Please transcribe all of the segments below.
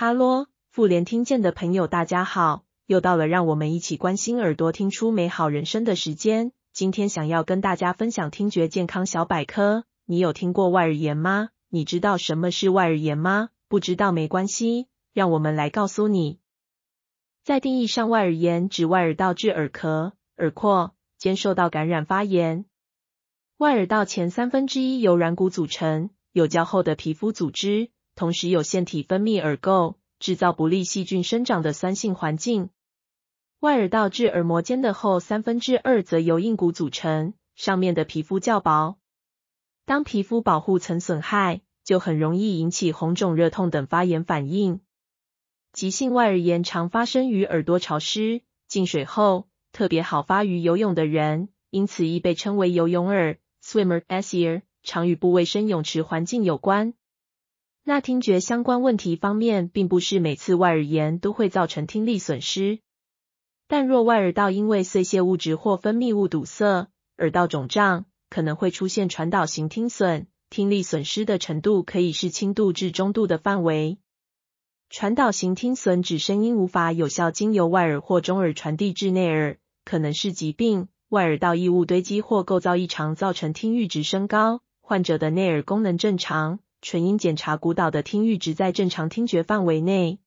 哈喽，妇联听见的朋友，大家好！又到了让我们一起关心耳朵、听出美好人生的时间。今天想要跟大家分享听觉健康小百科。你有听过外耳炎吗？你知道什么是外耳炎吗？不知道没关系，让我们来告诉你。在定义上，外耳炎指外耳道至耳壳、耳廓间受到感染发炎。外耳道前三分之一由软骨组成，有较厚的皮肤组织。同时有腺体分泌耳垢，制造不利细菌生长的酸性环境。外耳道至耳膜间的后三分之二则由硬骨组成，上面的皮肤较薄。当皮肤保护层损害，就很容易引起红肿、热痛等发炎反应。急性外耳炎常发生于耳朵潮湿、进水后，特别好发于游泳的人，因此亦被称为游泳耳 （swimmer's ear），常与不卫生泳池环境有关。那听觉相关问题方面，并不是每次外耳炎都会造成听力损失。但若外耳道因为碎屑物质或分泌物堵塞，耳道肿胀，可能会出现传导型听损，听力损失的程度可以是轻度至中度的范围。传导型听损指声音无法有效经由外耳或中耳传递至内耳，可能是疾病、外耳道异物堆积或构造异常造成听阈值升高，患者的内耳功能正常。纯音检查鼓捣的听阈值在正常听觉范围内。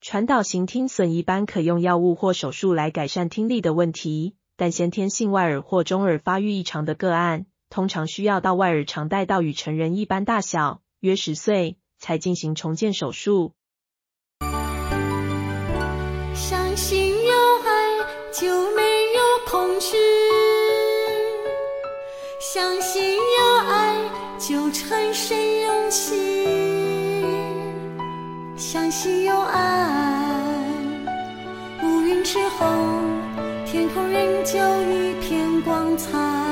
传导型听损一般可用药物或手术来改善听力的问题，但先天性外耳或中耳发育异常的个案，通常需要到外耳长带到与成人一般大小（约十岁）才进行重建手术。相信有爱就没有恐惧，相信有就产生。相信有爱，乌云之后，天空仍旧一片光彩。